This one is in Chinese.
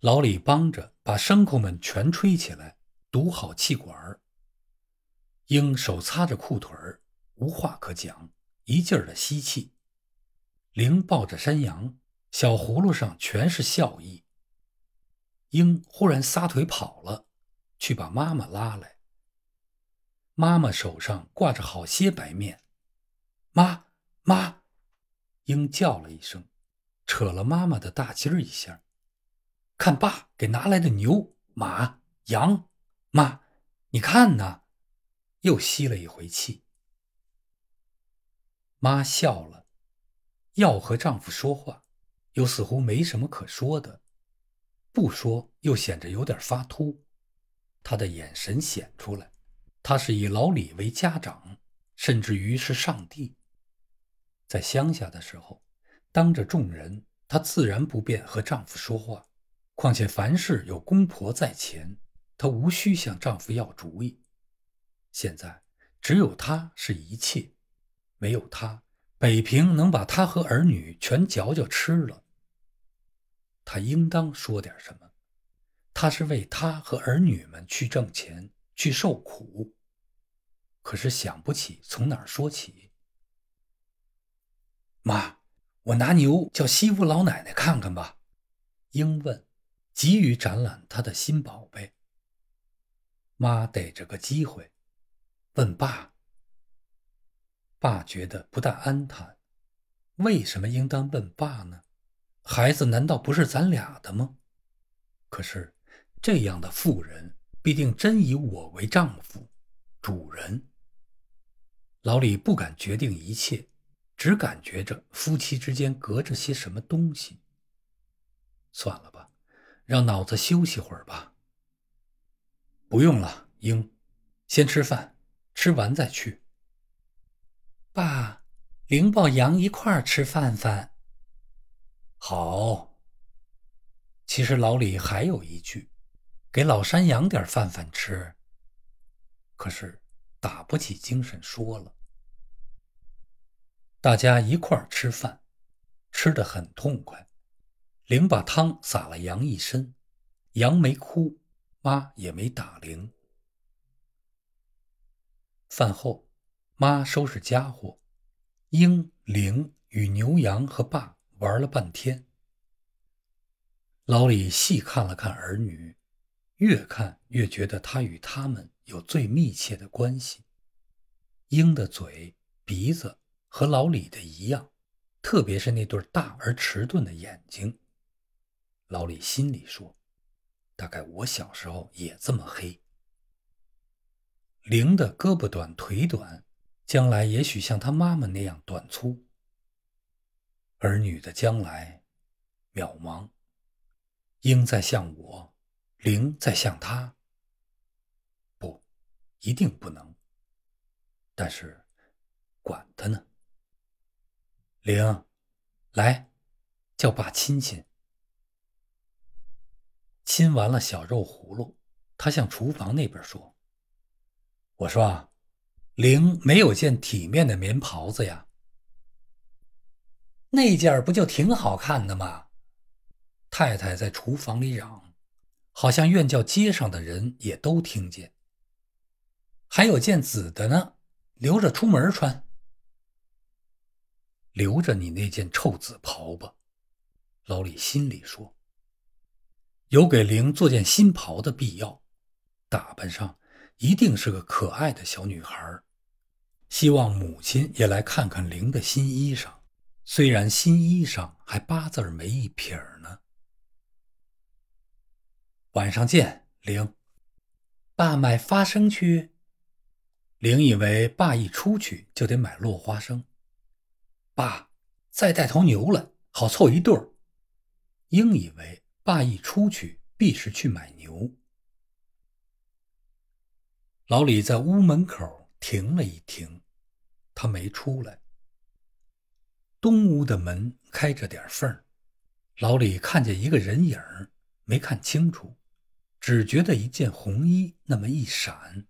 老李帮着把牲口们全吹起来，堵好气管儿。鹰手擦着裤腿儿，无话可讲，一劲儿的吸气。灵抱着山羊，小葫芦上全是笑意。鹰忽然撒腿跑了，去把妈妈拉来。妈妈手上挂着好些白面，妈妈，鹰叫了一声，扯了妈妈的大襟儿一下。看爸给拿来的牛、马、羊，妈，你看呢？又吸了一回气。妈笑了，要和丈夫说话，又似乎没什么可说的，不说又显着有点发秃。她的眼神显出来。他是以老李为家长，甚至于是上帝。在乡下的时候，当着众人，她自然不便和丈夫说话。况且凡事有公婆在前，她无需向丈夫要主意。现在只有她是一切，没有她，北平能把她和儿女全嚼嚼吃了。她应当说点什么。她是为她和儿女们去挣钱。去受苦，可是想不起从哪儿说起。妈，我拿牛叫西屋老奶奶看看吧。英问，急于展览他的新宝贝。妈逮着个机会，问爸。爸觉得不但安坦，为什么应当问爸呢？孩子难道不是咱俩的吗？可是这样的妇人。必定真以我为丈夫、主人。老李不敢决定一切，只感觉着夫妻之间隔着些什么东西。算了吧，让脑子休息会儿吧。不用了，英，先吃饭，吃完再去。爸，灵抱羊一块儿吃饭饭。好。其实老李还有一句。给老山羊点饭饭吃，可是打不起精神说了。大家一块儿吃饭，吃得很痛快。灵把汤洒了羊一身，羊没哭，妈也没打灵。饭后，妈收拾家伙，鹰、灵与牛羊和爸玩了半天。老李细看了看儿女。越看越觉得他与他们有最密切的关系。鹰的嘴、鼻子和老李的一样，特别是那对大而迟钝的眼睛。老李心里说：“大概我小时候也这么黑。”灵的胳膊短腿短，将来也许像他妈妈那样短粗。儿女的将来渺茫。鹰在向我。灵在向他，不，一定不能。但是，管他呢。灵，来，叫爸亲亲。亲完了小肉葫芦，他向厨房那边说：“我说啊，灵没有件体面的棉袍子呀。那件不就挺好看的吗？”太太在厨房里嚷。好像愿叫街上的人也都听见。还有件紫的呢，留着出门穿。留着你那件臭紫袍吧，老李心里说。有给灵做件新袍的必要，打扮上一定是个可爱的小女孩。希望母亲也来看看灵的新衣裳，虽然新衣裳还八字没一撇儿呢。晚上见，玲。爸买花生去。玲以为爸一出去就得买落花生。爸，再带头牛来，好凑一对儿。英以为爸一出去必是去买牛。老李在屋门口停了一停，他没出来。东屋的门开着点缝儿老李看见一个人影没看清楚。只觉得一件红衣那么一闪，